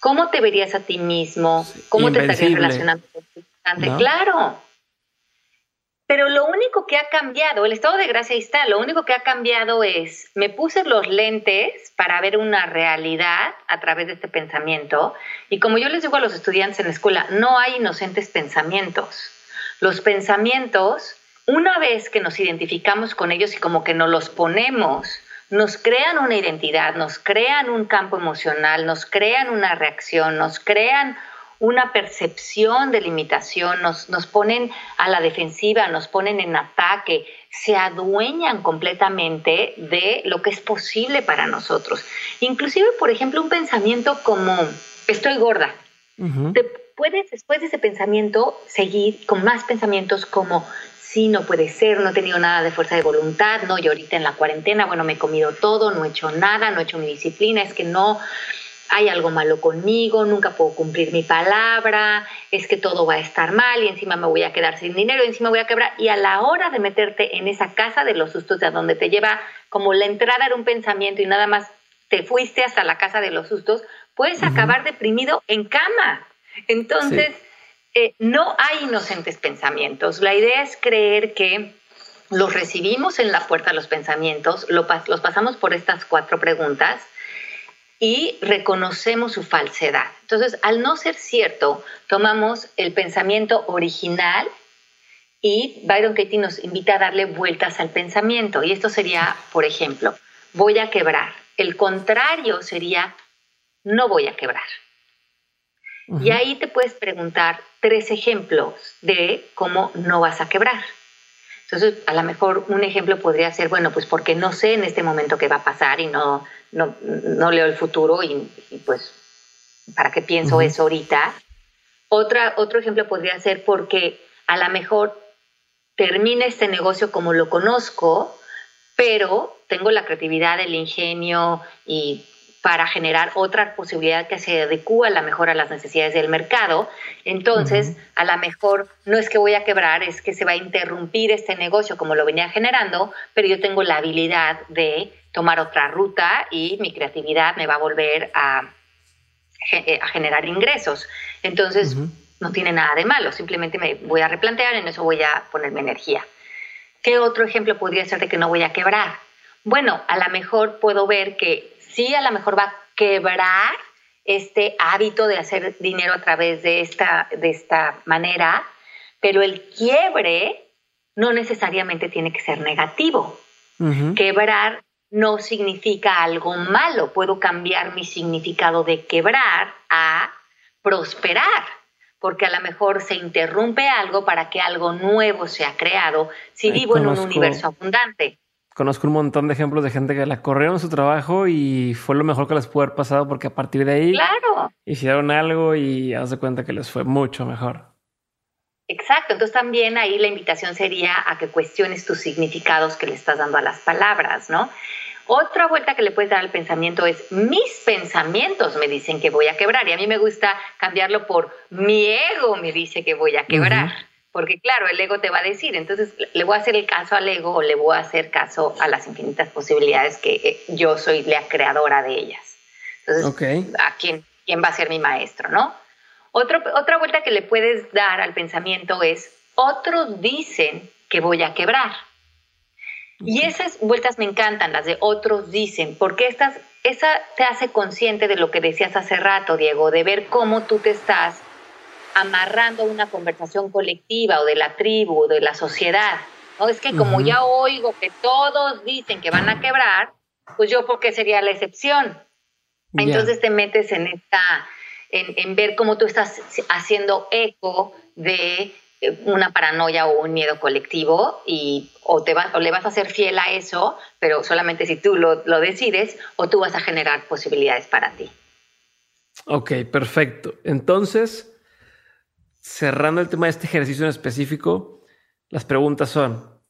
¿Cómo te verías a ti mismo? ¿Cómo te estarías relacionando con tu Claro. Pero lo único que ha cambiado, el estado de gracia ahí está, lo único que ha cambiado es, me puse los lentes para ver una realidad a través de este pensamiento y como yo les digo a los estudiantes en la escuela, no hay inocentes pensamientos. Los pensamientos, una vez que nos identificamos con ellos y como que nos los ponemos nos crean una identidad, nos crean un campo emocional, nos crean una reacción, nos crean una percepción de limitación, nos, nos ponen a la defensiva, nos ponen en ataque, se adueñan completamente de lo que es posible para nosotros. Inclusive, por ejemplo, un pensamiento como estoy gorda. Te puedes después de ese pensamiento seguir con más pensamientos como sí, no puede ser, no he tenido nada de fuerza de voluntad, no, yo ahorita en la cuarentena, bueno, me he comido todo, no he hecho nada, no he hecho mi disciplina, es que no, hay algo malo conmigo, nunca puedo cumplir mi palabra, es que todo va a estar mal y encima me voy a quedar sin dinero y encima voy a quebrar. Y a la hora de meterte en esa casa de los sustos, de donde te lleva como la entrada era un pensamiento y nada más te fuiste hasta la casa de los sustos, puedes acabar deprimido en cama. Entonces, eh, no hay inocentes pensamientos. La idea es creer que los recibimos en la puerta los pensamientos, los pasamos por estas cuatro preguntas y reconocemos su falsedad. Entonces, al no ser cierto, tomamos el pensamiento original y Byron Katie nos invita a darle vueltas al pensamiento. Y esto sería, por ejemplo, voy a quebrar. El contrario sería, no voy a quebrar. Y ahí te puedes preguntar tres ejemplos de cómo no vas a quebrar. Entonces, a lo mejor un ejemplo podría ser, bueno, pues porque no sé en este momento qué va a pasar y no, no, leo el futuro y, pues, ¿para qué pienso eso ahorita? Otra, otro ejemplo podría ser porque a lo mejor termina este negocio como lo conozco, pero tengo la creatividad, el ingenio y para generar otra posibilidad que se adecua a la mejor a las necesidades del mercado. Entonces, a lo mejor no es que voy a quebrar, es que se va a interrumpir este negocio como lo venía generando, pero yo tengo la habilidad de tomar otra ruta y mi creatividad me va a volver a, eh, a generar ingresos. Entonces, no tiene nada de malo, simplemente me voy a replantear, en eso voy a poner mi energía. ¿Qué otro ejemplo podría ser de que no voy a quebrar? Bueno, a lo mejor puedo ver que sí a lo mejor va a quebrar este hábito de hacer dinero a través de esta, de esta manera, pero el quiebre no necesariamente tiene que ser negativo. Quebrar no significa algo malo. Puedo cambiar mi significado de quebrar a prosperar, porque a lo mejor se interrumpe algo para que algo nuevo sea creado si vivo en un universo abundante. Conozco un montón de ejemplos de gente que la corrieron su trabajo y fue lo mejor que les pudo haber pasado porque a partir de ahí hicieron algo y haz de cuenta que les fue mucho mejor. Exacto, entonces también ahí la invitación sería a que cuestiones tus significados que le estás dando a las palabras, ¿no? Otra vuelta que le puedes dar al pensamiento es, mis pensamientos me dicen que voy a quebrar y a mí me gusta cambiarlo por mi ego me dice que voy a quebrar. Porque claro, el ego te va a decir, entonces le voy a hacer el caso al ego o le voy a hacer caso a las infinitas posibilidades que eh, yo soy la creadora de ellas. Entonces, ¿a quién, quién va a ser mi maestro, no? otra vuelta que le puedes dar al pensamiento es, otros dicen que voy a quebrar. Y esas vueltas me encantan, las de otros dicen, porque estas, esa te hace consciente de lo que decías hace rato, Diego, de ver cómo tú te estás amarrando una conversación colectiva o de la tribu o de la sociedad. ¿no? Es que como ya oigo que todos dicen que van a quebrar, pues yo porque sería la excepción. Entonces te metes en esta, en, ver cómo tú estás haciendo eco de eh, una paranoia o un miedo colectivo y o, te vas, o le vas a ser fiel a eso, pero solamente si tú lo, lo decides, o tú vas a generar posibilidades para ti. Ok, perfecto. Entonces, cerrando el tema de este ejercicio en específico, las preguntas son,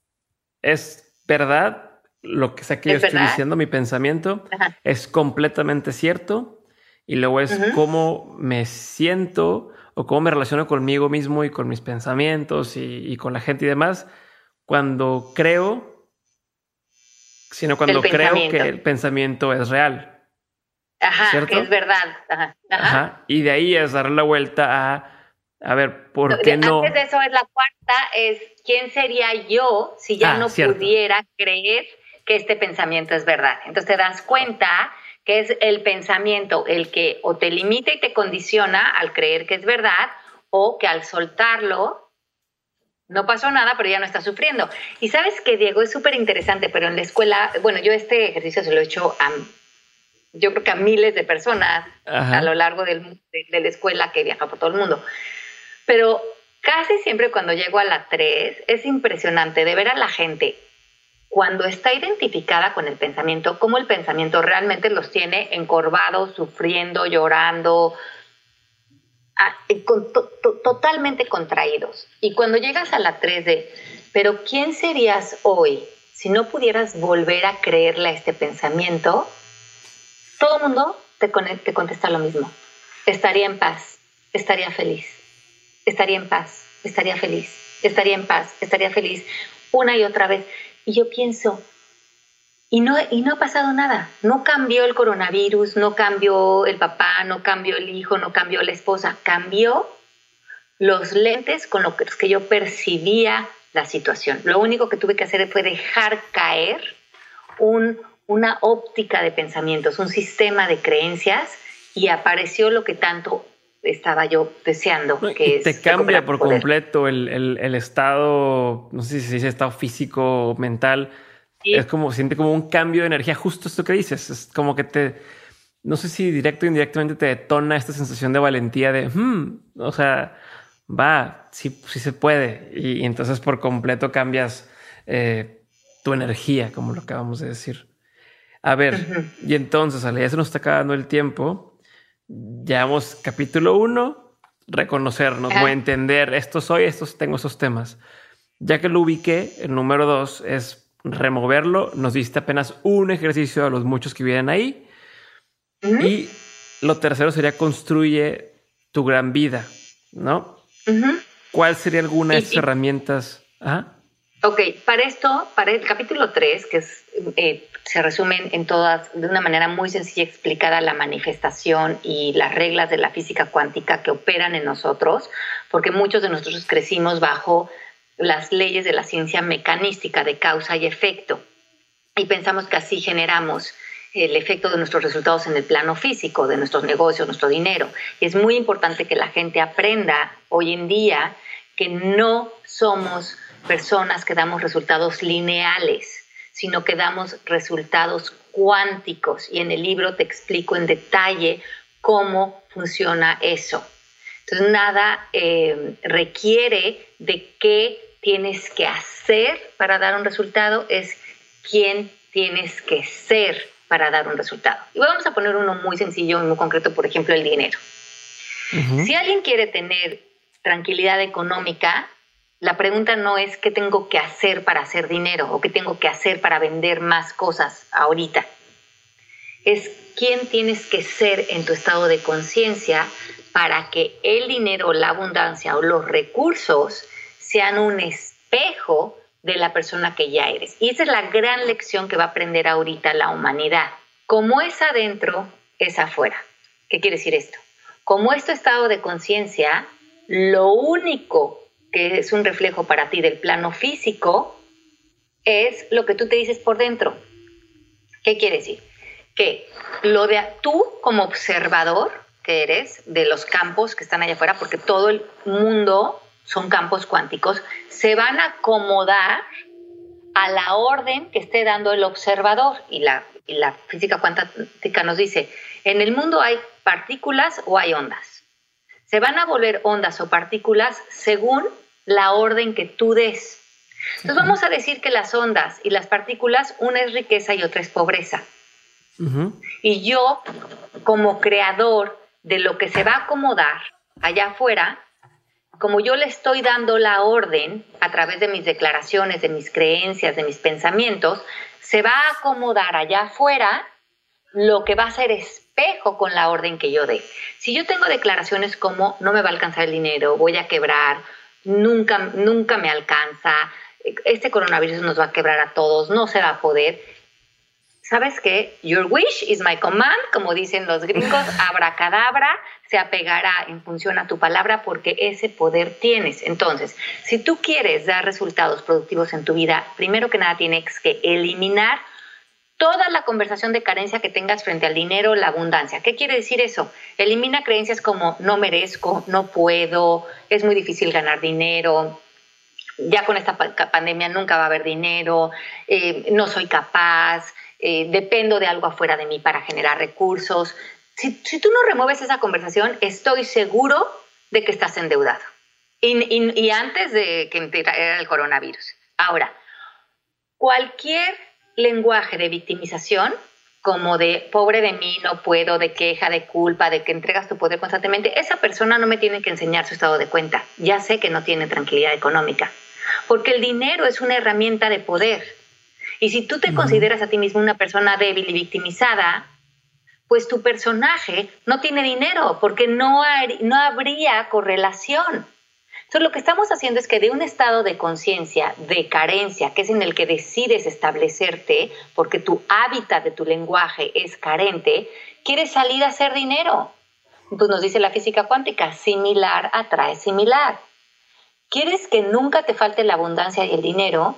¿es verdad lo que sea que yo estoy diciendo, mi pensamiento? ¿Es completamente cierto? Y luego es cómo me siento o cómo me relaciono conmigo mismo y con mis pensamientos y, con la gente y demás cuando creo, sino cuando creo que el pensamiento es real. Ajá, que es verdad. Ajá. Y de ahí es dar la vuelta a a ver, ¿por qué no? Antes de eso es la cuarta, es quién sería yo si ya ah, no pudiera creer que este pensamiento es verdad. Entonces te das cuenta que es el pensamiento el que o te limita y te condiciona al creer que es verdad o que al soltarlo no pasó nada, pero ya no está sufriendo. Y sabes que, Diego, es súper interesante, pero en la escuela, bueno, yo este ejercicio se lo he hecho a, yo creo que a miles de personas a lo largo del, de, la escuela que viaja por todo el mundo. Pero casi siempre cuando llego a la 3 es impresionante de ver a la gente cuando está identificada con el pensamiento, cómo el pensamiento realmente los tiene encorvados, sufriendo, llorando, totalmente contraídos. Y cuando llegas a la 3 de, pero ¿quién serías hoy si no pudieras volver a creerle a este pensamiento? Todo el mundo te, te contesta lo mismo. Estaría en paz, estaría feliz estaría en paz, estaría feliz, estaría en paz, estaría feliz una y otra vez. Y yo pienso, y no, y no ha pasado nada, no cambió el coronavirus, no cambió el papá, no cambió el hijo, no cambió la esposa, cambió los lentes con los que yo percibía la situación. Lo único que tuve que hacer fue dejar caer un, una óptica de pensamientos, un sistema de creencias y apareció lo que tanto estaba yo deseando. que te cambia por completo el, el, estado, no sé si se dice estado físico o mental. Es como, siente como un cambio de energía, justo esto que dices. Es como que te, no sé si directo o indirectamente te detona esta sensación de valentía de, hmm, o sea, va, sí, sí se puede. Y, entonces por completo cambias eh, tu energía, como lo acabamos de decir. A ver, y entonces, Ale, ya se nos está acabando el tiempo. Llevamos capítulo uno, reconocernos, voy a entender, esto soy, estos tengo esos temas. Ya que lo ubiqué, el número dos es removerlo. Nos diste apenas un ejercicio a los muchos que vienen ahí. Y lo tercero sería construye tu gran vida, ¿no? ¿Cuál sería alguna de esas herramientas? Ok, para esto, para el capítulo 3, que es, eh, se resumen en todas, de una manera muy sencilla explicada la manifestación y las reglas de la física cuántica que operan en nosotros, porque muchos de nosotros crecimos bajo las leyes de la ciencia mecanística de causa y efecto y pensamos que así generamos el efecto de nuestros resultados en el plano físico, de nuestros negocios, nuestro dinero. Y es muy importante que la gente aprenda hoy en día que no somos personas que damos resultados lineales, sino que damos resultados cuánticos. Y en el libro te explico en detalle cómo funciona eso. Entonces, nada eh, requiere de qué tienes que hacer para dar un resultado, es quién tienes que ser para dar un resultado. Y vamos a poner uno muy sencillo y muy concreto, por ejemplo, el dinero. Si alguien quiere tener tranquilidad económica, la pregunta no es qué tengo que hacer para hacer dinero o qué tengo que hacer para vender más cosas ahorita. Es quién tienes que ser en tu estado de conciencia para que el dinero, la abundancia o los recursos sean un espejo de la persona que ya eres. Y esa es la gran lección que va a aprender ahorita la humanidad. Como es adentro, es afuera. ¿Qué quiere decir esto? Como es estado de conciencia, lo único que es un reflejo para ti del plano físico es lo que tú te dices por dentro. ¿Qué quiere decir? Que lo de tú como observador que eres de los campos que están allá afuera, porque todo el mundo son campos cuánticos, se van a acomodar a la orden que esté dando el observador. Y la, la física cuántica nos dice, en el mundo hay partículas o hay ondas. Se van a volver ondas o partículas según la orden que tú des. Entonces vamos a decir que las ondas y las partículas, una es riqueza y otra es pobreza. Y yo, como creador de lo que se va a acomodar allá afuera, como yo le estoy dando la orden a través de mis declaraciones, de mis creencias, de mis pensamientos, se va a acomodar allá afuera lo que va a ser espejo con la orden que yo dé. Si yo tengo declaraciones como no me va a alcanzar el dinero, voy a quebrar, nunca, nunca me alcanza, este coronavirus nos va a quebrar a todos, no se va a poder, ¿sabes qué? Your wish is my command, como dicen los gringos, [LAUGHS] abracadabra, se apegará en función a tu palabra porque ese poder tienes. Entonces, si tú quieres dar resultados productivos en tu vida, primero que nada tienes que eliminar toda la conversación de carencia que tengas frente al dinero, la abundancia. ¿Qué quiere decir eso? Elimina creencias como no merezco, no puedo, es muy difícil ganar dinero, ya con esta pandemia nunca va a haber dinero, eh, no soy capaz, eh, dependo de algo afuera de mí para generar recursos. Si, tú no remueves esa conversación, estoy seguro de que estás endeudado. Y, antes de que era el coronavirus. Ahora, cualquier lenguaje de victimización, como de pobre de mí, no puedo, de queja, de culpa, de que entregas tu poder constantemente, esa persona no me tiene que enseñar su estado de cuenta. Ya sé que no tiene tranquilidad económica. Porque el dinero es una herramienta de poder. Y si tú te consideras a ti mismo una persona débil y victimizada, pues tu personaje no tiene dinero porque no, no habría correlación. Entonces lo que estamos haciendo es que de un estado de conciencia, de carencia, que es en el que decides establecerte, porque tu hábitat de tu lenguaje es carente, quieres salir a hacer dinero. Pues nos dice la física cuántica, similar atrae similar. ¿Quieres que nunca te falte la abundancia y el dinero?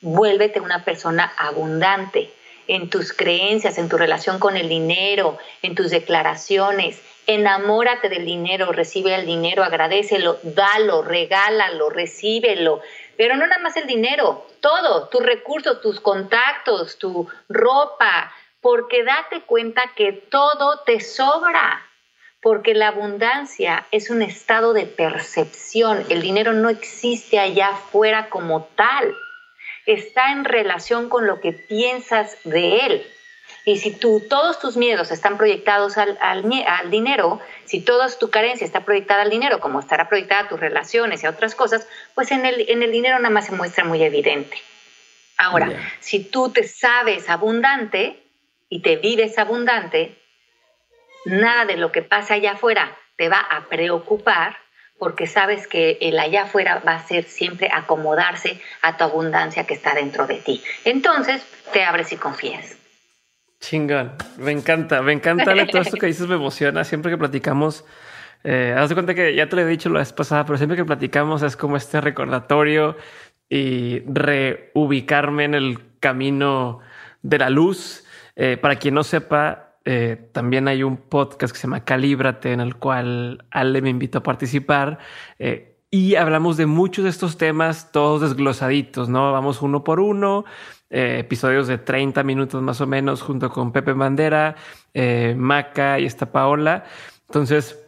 Vuélvete una persona abundante en tus creencias, en tu relación con el dinero, en tus declaraciones. Enamórate del dinero, recibe el dinero, agradecelo, dalo, regálalo, recíbelo. Pero no nada más el dinero, todo, tus recursos, tus contactos, tu ropa, porque date cuenta que todo te sobra, porque la abundancia es un estado de percepción, el dinero no existe allá afuera como tal, está en relación con lo que piensas de él. Y si tú, todos tus miedos están proyectados al, al, dinero, si toda tu carencia está proyectada al dinero, como estará proyectada tus relaciones y otras cosas, pues en el, en el dinero nada más se muestra muy evidente. Ahora, si tú te sabes abundante y te vives abundante, nada de lo que pasa allá afuera te va a preocupar porque sabes que el allá afuera va a ser siempre acomodarse a tu abundancia que está dentro de ti. Entonces, te abres y confías. Chingón, me encanta, me encanta todo esto que dices, me emociona. Siempre que platicamos, eh, haz de cuenta que ya te lo he dicho la vez pasada, pero siempre que platicamos es como este recordatorio y reubicarme en el camino de la luz. Eh, para quien no sepa, eh, también hay un podcast que se llama Calíbrate, en el cual Ale me invitó a participar. Eh, y hablamos de muchos de estos temas, todos desglosaditos, ¿no? Vamos uno por uno eh, episodios de 30 minutos más o menos junto con Pepe Bandera, eh, Maca y esta Paola. Entonces,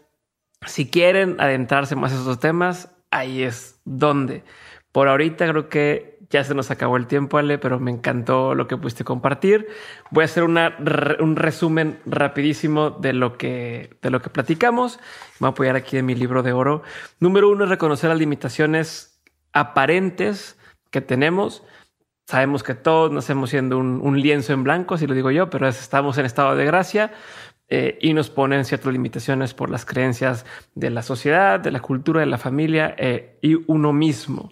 si quieren adentrarse más en esos temas, ahí es donde. Por ahorita creo que ya se nos acabó el tiempo, Ale, pero me encantó lo que pudiste compartir. Voy a hacer un resumen rapidísimo de lo, que, de lo que platicamos. Me voy a apoyar aquí en mi libro de oro. Número uno es reconocer las limitaciones aparentes que tenemos Sabemos que todos nacemos siendo un, lienzo en blanco, así lo digo yo, pero estamos en estado de gracia eh, y nos ponen ciertas limitaciones por las creencias de la sociedad, de la cultura, de la familia eh, y uno mismo.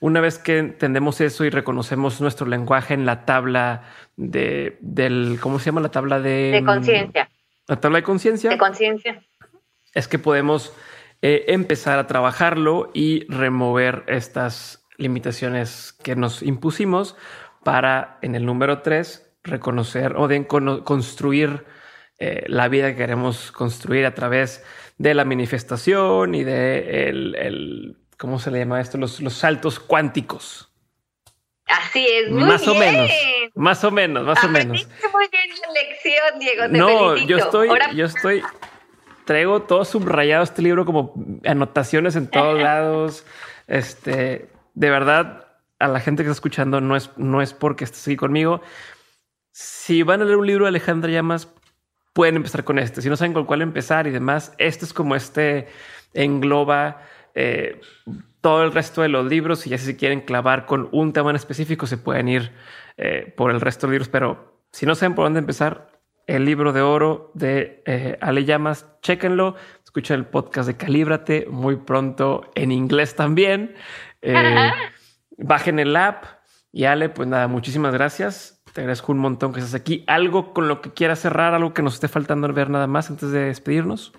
Una vez que entendemos eso y reconocemos nuestro lenguaje en la tabla de, del, ¿cómo se llama? La tabla de... De conciencia. La tabla de conciencia. De conciencia. Es que podemos eh, empezar a trabajarlo y remover estas limitaciones que nos impusimos para en el número tres reconocer o de construir eh, la vida que queremos construir a través de la manifestación y de el, ¿cómo se le llama esto? Los, los saltos cuánticos. Así es, muy más o menos, más o menos, más o menos. Muy bien la lección, Diego. no, yo estoy, yo estoy, traigo todo subrayado este libro como anotaciones en todos [LAUGHS] lados. Este, de verdad, a la gente que está escuchando, no es, no es porque esté aquí conmigo. Si van a leer un libro de Alejandra Llamas, pueden empezar con este. Si no saben con cuál empezar y demás, este es como este engloba eh, todo el resto de los libros. Y ya si quieren clavar con un tema en específico, se pueden ir eh, por el resto de libros. Pero si no saben por dónde empezar, el libro de oro de eh, Ale Llamas, chéquenlo. Escuchen el podcast de Calíbrate muy pronto en inglés también. Eh, [LAUGHS] bajen el app y Ale, pues nada, muchísimas gracias. Te agradezco un montón que estés aquí. ¿Algo con lo que quieras cerrar, algo que nos esté faltando ver nada más antes de despedirnos?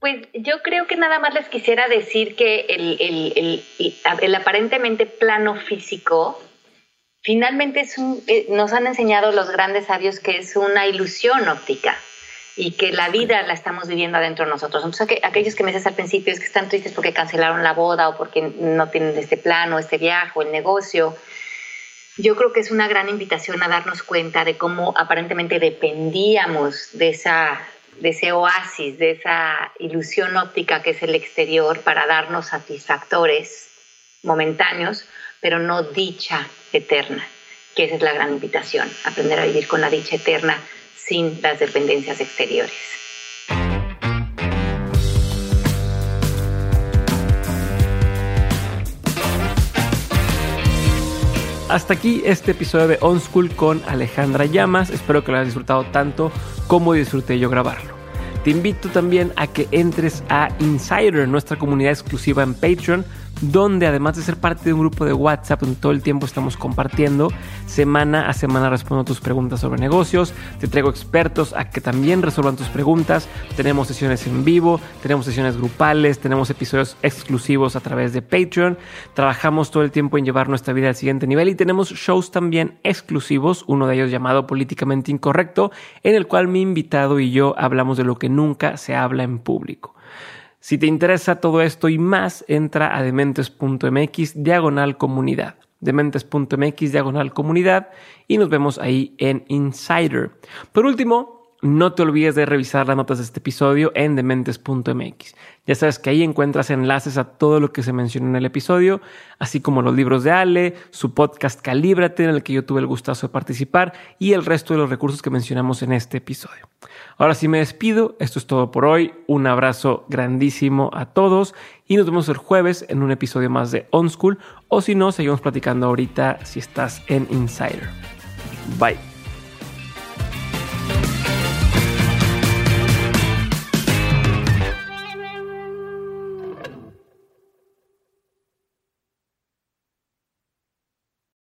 Pues yo creo que nada más les quisiera decir que el, el, aparentemente plano físico finalmente es un, eh, nos han enseñado los grandes sabios que es una ilusión óptica y que la vida la estamos viviendo adentro de nosotros. Entonces, aquellos que me dices al principio es que están tristes porque cancelaron la boda o porque no tienen este plano, este viaje o el negocio, yo creo que es una gran invitación a darnos cuenta de cómo aparentemente dependíamos de, esa, de ese oasis, de esa ilusión óptica que es el exterior para darnos satisfactores momentáneos, pero no dicha eterna, que esa es la gran invitación, aprender a vivir con la dicha eterna sin las dependencias exteriores. Hasta aquí este episodio de On School con Alejandra Llamas. Espero que lo hayas disfrutado tanto como disfruté yo grabarlo. Te invito también a que entres a Insider, nuestra comunidad exclusiva en Patreon donde además de ser parte de un grupo de WhatsApp donde todo el tiempo estamos compartiendo, semana a semana respondo tus preguntas sobre negocios, te traigo expertos a que también resuelvan tus preguntas, tenemos sesiones en vivo, tenemos sesiones grupales, tenemos episodios exclusivos a través de Patreon, trabajamos todo el tiempo en llevar nuestra vida al siguiente nivel y tenemos shows también exclusivos, uno de ellos llamado Políticamente Incorrecto, en el cual mi invitado y yo hablamos de lo que nunca se habla en público. Si te interesa todo esto y más, entra a dementes.mx diagonal comunidad. dementes.mx diagonal comunidad y nos vemos ahí en Insider. Por último, no te olvides de revisar las notas de este episodio en dementes.mx. Ya sabes que ahí encuentras enlaces a todo lo que se mencionó en el episodio, así como los libros de Ale, su podcast Calíbrate, en el que yo tuve el gustazo de participar, y el resto de los recursos que mencionamos en este episodio. Ahora sí me despido, esto es todo por hoy, un abrazo grandísimo a todos y nos vemos el jueves en un episodio más de On School, o si no, seguimos platicando ahorita si estás en Insider. Bye.